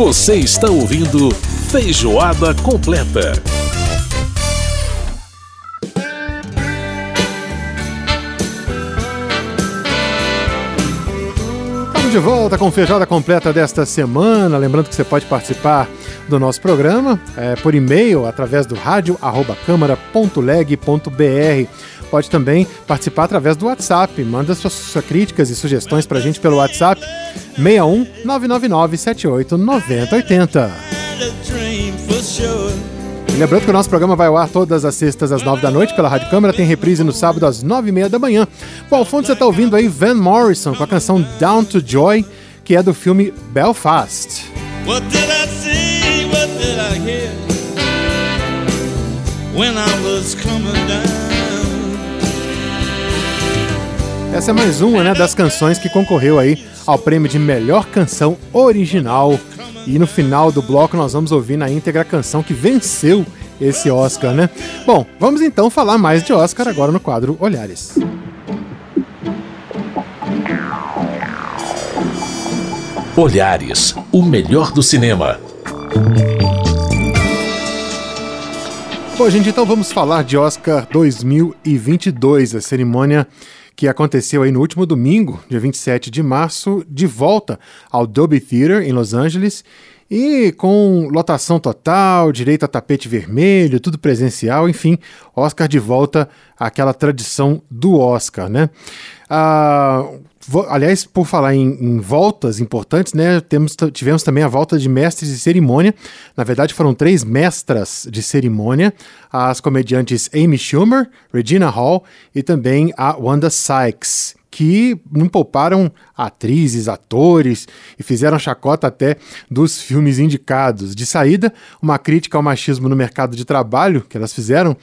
Você está ouvindo Feijoada Completa. Estamos de volta com Feijoada Completa desta semana. Lembrando que você pode participar do nosso programa é, por e-mail através do rádio@câmara.leg.br. Pode também participar através do WhatsApp. Manda suas, suas críticas e sugestões para a gente pelo WhatsApp 61 999 78 9080. E lembrando que o nosso programa vai ao ar todas as sextas às nove da noite pela Rádio Câmara, tem reprise no sábado às nove e meia da manhã. Ao fundo você está ouvindo aí Van Morrison com a canção Down to Joy, que é do filme Belfast. What did I see? What did I hear? When I was coming down. Essa é mais uma né, das canções que concorreu aí ao prêmio de melhor canção original. E no final do bloco nós vamos ouvir na íntegra a canção que venceu esse Oscar, né? Bom, vamos então falar mais de Oscar agora no quadro Olhares. Olhares, o melhor do cinema. Bom, gente, então vamos falar de Oscar 2022, a cerimônia que aconteceu aí no último domingo, dia 27 de março, de volta ao Dolby Theater em Los Angeles e com lotação total, direito a tapete vermelho, tudo presencial, enfim, Oscar de volta àquela tradição do Oscar, né? Ah, aliás, por falar em, em, voltas importantes, né, temos, tivemos também a volta de mestres de cerimônia. Na verdade, foram três mestras de cerimônia: as comediantes Amy Schumer, Regina Hall e também a Wanda Sykes, que não pouparam atrizes, atores e fizeram chacota até dos filmes indicados. De saída, uma crítica ao machismo no mercado de trabalho que elas fizeram,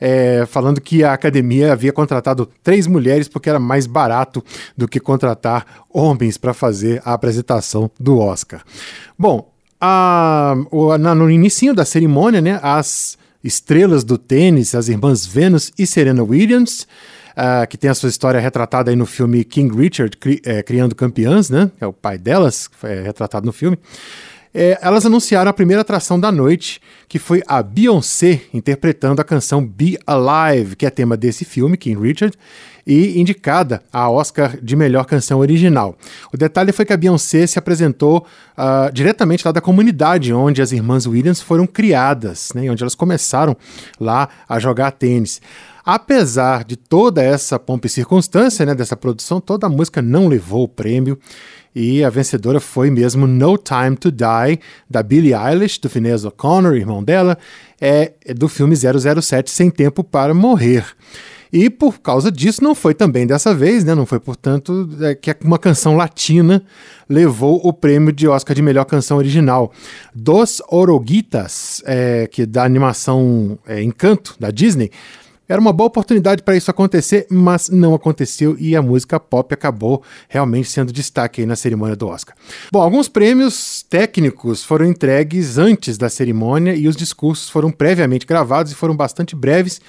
é, falando que a academia havia contratado três mulheres porque era mais barato do que contratar homens para fazer a apresentação do Oscar. Bom, a, na, no início da cerimônia, né, as estrelas do tênis, as irmãs Venus e Serena Williams, uh, que tem a sua história retratada aí no filme King Richard, cri, é, Criando Campeãs, né? É o pai delas, que foi retratado no filme. É, elas anunciaram a primeira atração da noite, que foi a Beyoncé interpretando a canção Be Alive, que é tema desse filme, King Richard, e indicada a Oscar de melhor canção original. O detalhe foi que a Beyoncé se apresentou uh, diretamente lá da comunidade onde as irmãs Williams foram criadas, né, onde elas começaram lá a jogar tênis. Apesar de toda essa pompa e circunstância, né, dessa produção, toda a música não levou o prêmio. E a vencedora foi mesmo No Time to Die, da Billie Eilish, do Phineas O'Connor, irmão dela, é, é do filme 007, Sem Tempo para Morrer. E por causa disso não foi também dessa vez, né? Não foi, portanto, é, que uma canção latina levou o prêmio de Oscar de melhor canção original. Dos Oroguitas, é, que da animação é, Encanto, da Disney, era uma boa oportunidade para isso acontecer, mas não aconteceu e a música pop acabou realmente sendo destaque aí na cerimônia do Oscar. Bom, alguns prêmios técnicos foram entregues antes da cerimônia e os discursos foram previamente gravados e foram bastante breves.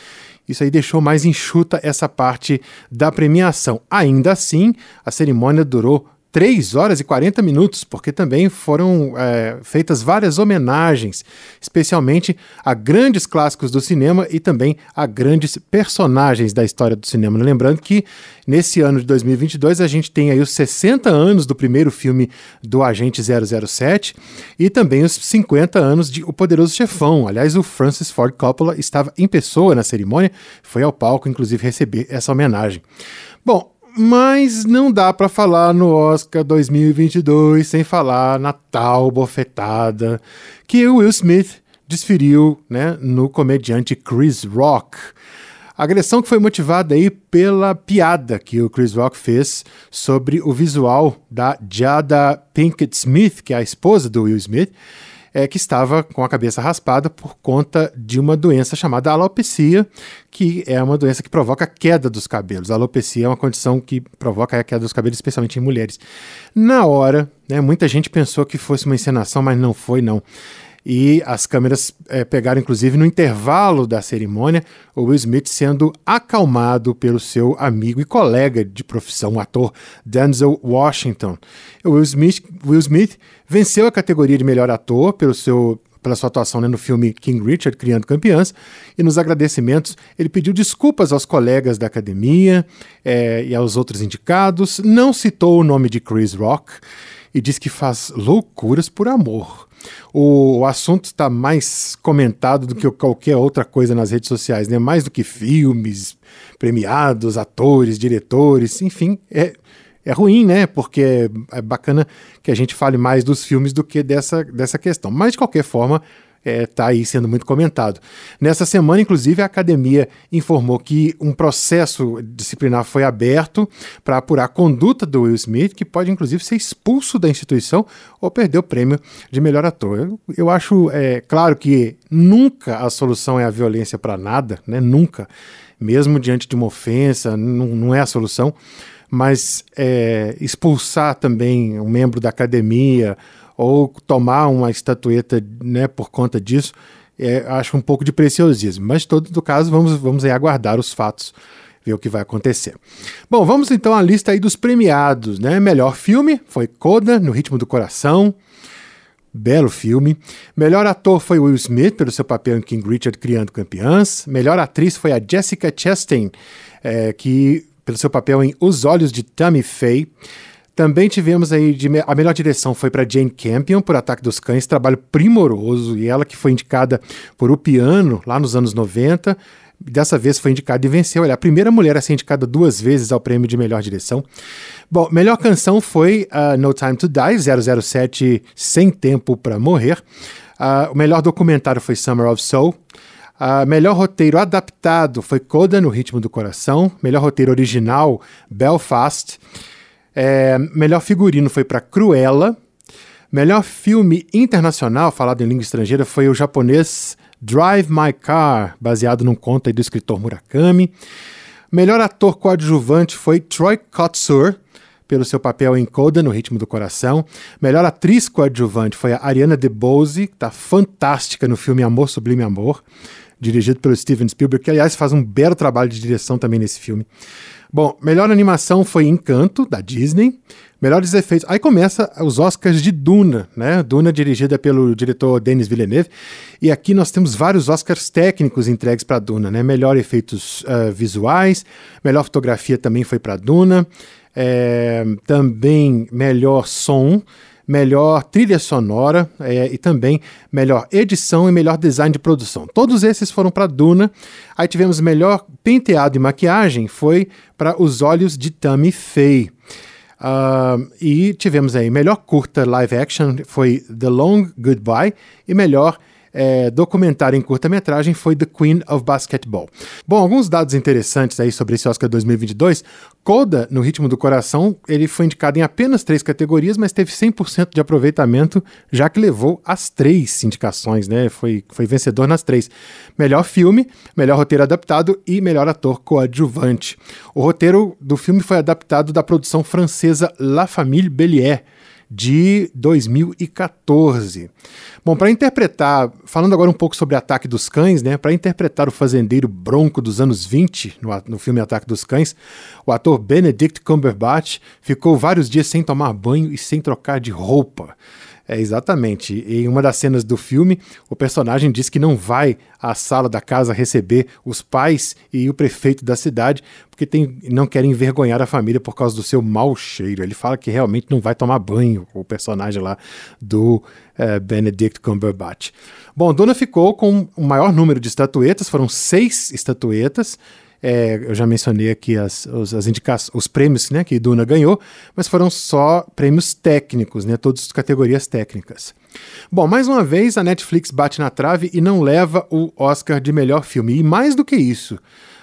Isso aí deixou mais enxuta essa parte da premiação. Ainda assim, a cerimônia durou 3 horas e 40 minutos, porque também foram é, feitas várias homenagens, especialmente a grandes clássicos do cinema e também a grandes personagens da história do cinema. Lembrando que nesse ano de 2022 a gente tem aí os 60 anos do primeiro filme do Agente 007 e também os 50 anos de O Poderoso Chefão. Aliás, o Francis Ford Coppola estava em pessoa na cerimônia, foi ao palco, inclusive, receber essa homenagem. Bom, mas não dá para falar no Oscar 2022 sem falar na tal bofetada que o Will Smith desferiu né, no comediante Chris Rock. Agressão que foi motivada aí pela piada que o Chris Rock fez sobre o visual da Jada Pinkett Smith, que é a esposa do Will Smith, é, que estava com a cabeça raspada por conta de uma doença chamada alopecia, que é uma doença que provoca queda dos cabelos. A alopecia é uma condição que provoca a queda dos cabelos, especialmente em mulheres. Na hora, né, muita gente pensou que fosse uma encenação, mas não foi, não. E as câmeras é, pegaram, inclusive, no intervalo da cerimônia, o Will Smith sendo acalmado pelo seu amigo e colega de profissão, o ator Denzel Washington. O Will Smith, Will Smith venceu a categoria de melhor ator pelo seu pela sua atuação né, no filme King Richard, Criando Campeãs, e nos agradecimentos ele pediu desculpas aos colegas da academia é, e aos outros indicados, não citou o nome de Chris Rock e diz que faz loucuras por amor. O, assunto está mais comentado do que qualquer outra coisa nas redes sociais, né? mais do que filmes, premiados, atores, diretores, enfim, é, é ruim, né? Porque é bacana que a gente fale mais dos filmes do que dessa, dessa questão. Mas, de qualquer forma, está é, tá aí sendo muito comentado. Nessa semana, inclusive, a academia informou que um processo disciplinar foi aberto para apurar a conduta do Will Smith, que pode, inclusive, ser expulso da instituição ou perder o prêmio de melhor ator. Eu, eu acho, é, claro que nunca a solução é a violência para nada, né? Nunca. Mesmo diante de uma ofensa, não, não é a solução mas é, expulsar também um membro da academia ou tomar uma estatueta né, por conta disso, é, acho um pouco de preciosismo. Mas, todo caso, vamos, vamos aguardar os fatos, ver o que vai acontecer. Bom, vamos então à lista aí dos premiados. Né? Melhor filme foi Coda, No Ritmo do Coração. Belo filme. Melhor ator foi Will Smith, pelo seu papel em King Richard Criando Campeãs. Melhor atriz foi a Jessica Chastain, é, que pelo seu papel em Os Olhos de Tammy Faye. Também tivemos aí de, a melhor direção foi para Jane Campion por Ataque dos Cães, trabalho primoroso e ela que foi indicada por O Piano lá nos anos 90. Dessa vez foi indicada e venceu. É a primeira mulher a ser indicada duas vezes ao prêmio de melhor direção. Bom, melhor canção foi uh, No Time to Die, 007 Sem Tempo para Morrer. Uh, o melhor documentário foi Summer of Soul. Uh, melhor roteiro adaptado foi Coda no Ritmo do Coração. Melhor roteiro original, Belfast. É, melhor figurino foi para Cruella. Melhor filme internacional falado em língua estrangeira foi o japonês Drive My Car, baseado num conto do escritor Murakami. Melhor ator coadjuvante foi Troy Kotsur, pelo seu papel em Coda, no Ritmo do Coração. Melhor atriz coadjuvante foi a Ariana DeBose, que está fantástica no filme Amor Sublime Amor dirigido pelo Steven Spielberg, que aliás faz um belo trabalho de direção também nesse filme. Bom, melhor animação foi Encanto, da Disney. Melhores efeitos. Aí começa os Oscars de Duna, né? Duna dirigida pelo diretor Denis Villeneuve. E aqui nós temos vários Oscars técnicos entregues para Duna, né? Melhor efeitos uh, visuais, melhor fotografia também foi para Duna. É, também melhor som melhor trilha sonora é, e também melhor edição e melhor design de produção. Todos esses foram para Duna. Aí tivemos melhor penteado e maquiagem, foi para Os Olhos de Tammy Faye. Uh, e tivemos aí melhor curta live action foi The Long Goodbye e melhor é, documentário em curta-metragem foi The Queen of Basketball. Bom, alguns dados interessantes aí sobre esse Oscar 2022. Coda, no Ritmo do Coração, ele foi indicado em apenas três categorias, mas teve 100% de aproveitamento, já que levou as três indicações, né? Foi, foi vencedor nas três. Melhor filme, melhor roteiro adaptado e melhor ator coadjuvante. O roteiro do filme foi adaptado da produção francesa La Famille Bélier, de 2014. Bom, para interpretar, falando agora um pouco sobre Ataque dos Cães, né? Para interpretar o fazendeiro bronco dos anos 20 no, no filme Ataque dos Cães, o ator Benedict Cumberbatch ficou vários dias sem tomar banho e sem trocar de roupa. É, exatamente. Em uma das cenas do filme, o personagem diz que não vai à sala da casa receber os pais e o prefeito da cidade porque tem, não querem envergonhar a família por causa do seu mau cheiro. Ele fala que realmente não vai tomar banho, o personagem lá do uh, Benedict Cumberbatch. Bom, Dona ficou com o maior número de estatuetas, foram seis estatuetas. É, eu já mencionei aqui as, os, as indicações, os prêmios né, que Duna ganhou, mas foram só prêmios técnicos, né, todas as categorias técnicas. Bom, mais uma vez a Netflix bate na trave e não leva o Oscar de melhor filme. E mais do que isso,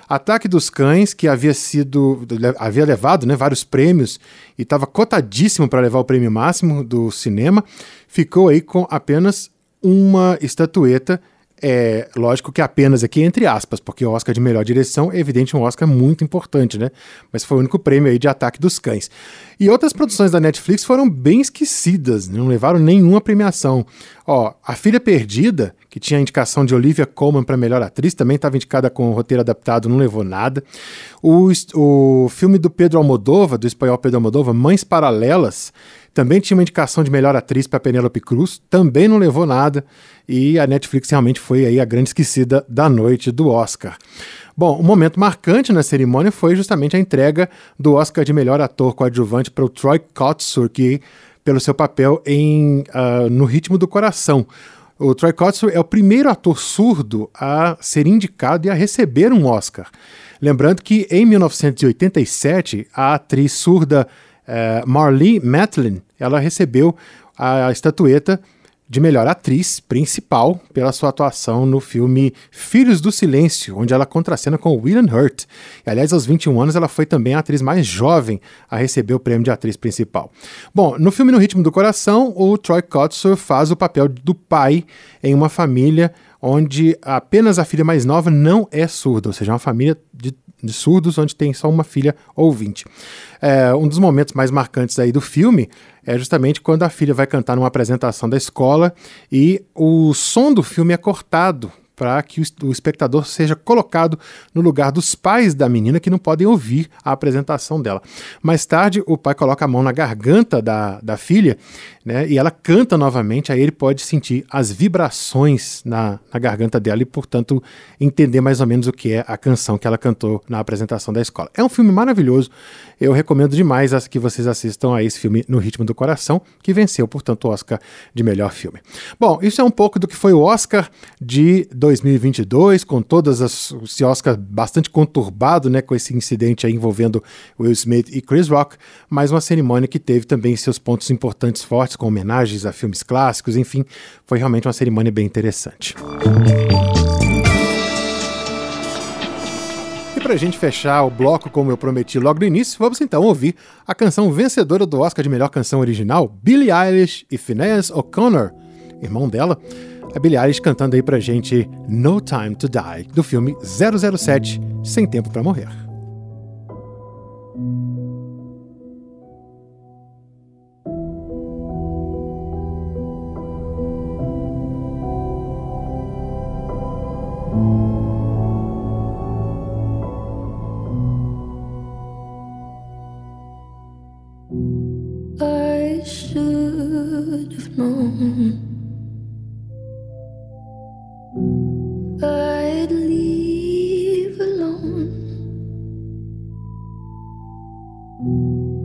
Ataque dos Cães, que havia sido havia levado né, vários prêmios e estava cotadíssimo para levar o prêmio máximo do cinema, ficou aí com apenas uma estatueta É lógico que apenas aqui entre aspas, porque o Oscar de melhor direção é evidente um Oscar muito importante, né? Mas foi o único prêmio aí de Ataque dos Cães. E outras produções da Netflix foram bem esquecidas, não levaram nenhuma premiação. Ó, A Filha Perdida, que tinha a indicação de Olivia Colman para melhor atriz, também estava indicada com o roteiro adaptado, não levou nada. O, o filme do Pedro Almodova, do espanhol Pedro Almodova, Mães Paralelas, também tinha uma indicação de melhor atriz para Penélope Cruz, também não levou nada. E a Netflix realmente foi aí a grande esquecida da noite do Oscar. Bom, um momento marcante na cerimônia foi justamente a entrega do Oscar de melhor ator coadjuvante para o Troy Kotsur, que pelo seu papel em uh, No Ritmo do Coração. O Troy Kotsur é o primeiro ator surdo a ser indicado e a receber um Oscar. Lembrando que em 1987 a atriz surda uh, Marlee Matlin ela recebeu a estatueta de melhor atriz principal pela sua atuação no filme Filhos do Silêncio, onde ela contracena com William Hurt. E, aliás, aos 21 anos, ela foi também a atriz mais jovem a receber o prêmio de atriz principal. Bom, no filme No Ritmo do Coração, o Troy Kotsur faz o papel do pai em uma família onde apenas a filha mais nova não é surda, ou seja, uma família de de surdos, onde tem só uma filha ouvinte. É, um dos momentos mais marcantes aí do filme é justamente quando a filha vai cantar numa apresentação da escola e o som do filme é cortado para que o, espectador seja colocado no lugar dos pais da menina que não podem ouvir a apresentação dela. Mais tarde, o pai coloca a mão na garganta da, da filha né, e ela canta novamente, aí ele pode sentir as vibrações na, na garganta dela e, portanto, entender mais ou menos o que é a canção que ela cantou na apresentação da escola. É um filme maravilhoso, eu recomendo demais que vocês assistam a esse filme No Ritmo do Coração, que venceu, portanto, o Oscar de melhor filme. Bom, isso é um pouco do que foi o Oscar de 2022, com todas as esse Oscar bastante conturbado, né, com esse incidente envolvendo Will Smith e Chris Rock, mas uma cerimônia que teve também seus pontos importantes fortes, com homenagens a filmes clássicos, enfim, foi realmente uma cerimônia bem interessante. para a gente fechar o bloco, como eu prometi logo no início, vamos então ouvir a canção vencedora do Oscar de melhor canção original, Billie Eilish e Phineas O'Connor, irmão dela. A Billie Eilish cantando aí pra gente No Time to Die, do filme 007, Sem Tempo para Morrer.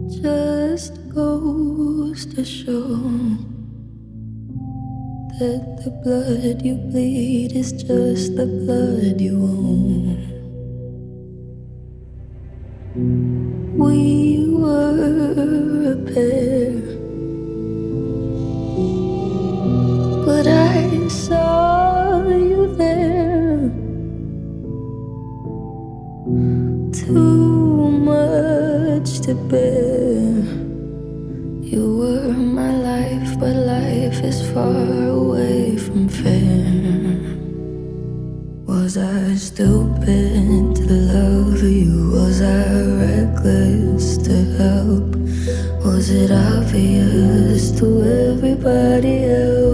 Just goes to show that the blood you bleed is just the blood you own. My life, but life is far away from fair. Was I stupid to love you? Was I reckless to help? Was it obvious to everybody else?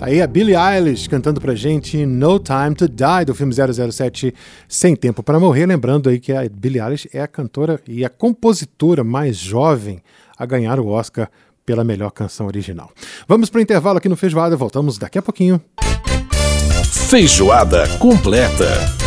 Aí a Billie Eilish cantando pra gente No Time to Die, do filme 007 Sem Tempo para Morrer. Lembrando aí que a Billie Eilish é a cantora e a compositora mais jovem a ganhar o Oscar pela melhor canção original. Vamos para o intervalo aqui no Feijoada, voltamos daqui a pouquinho. Feijoada completa.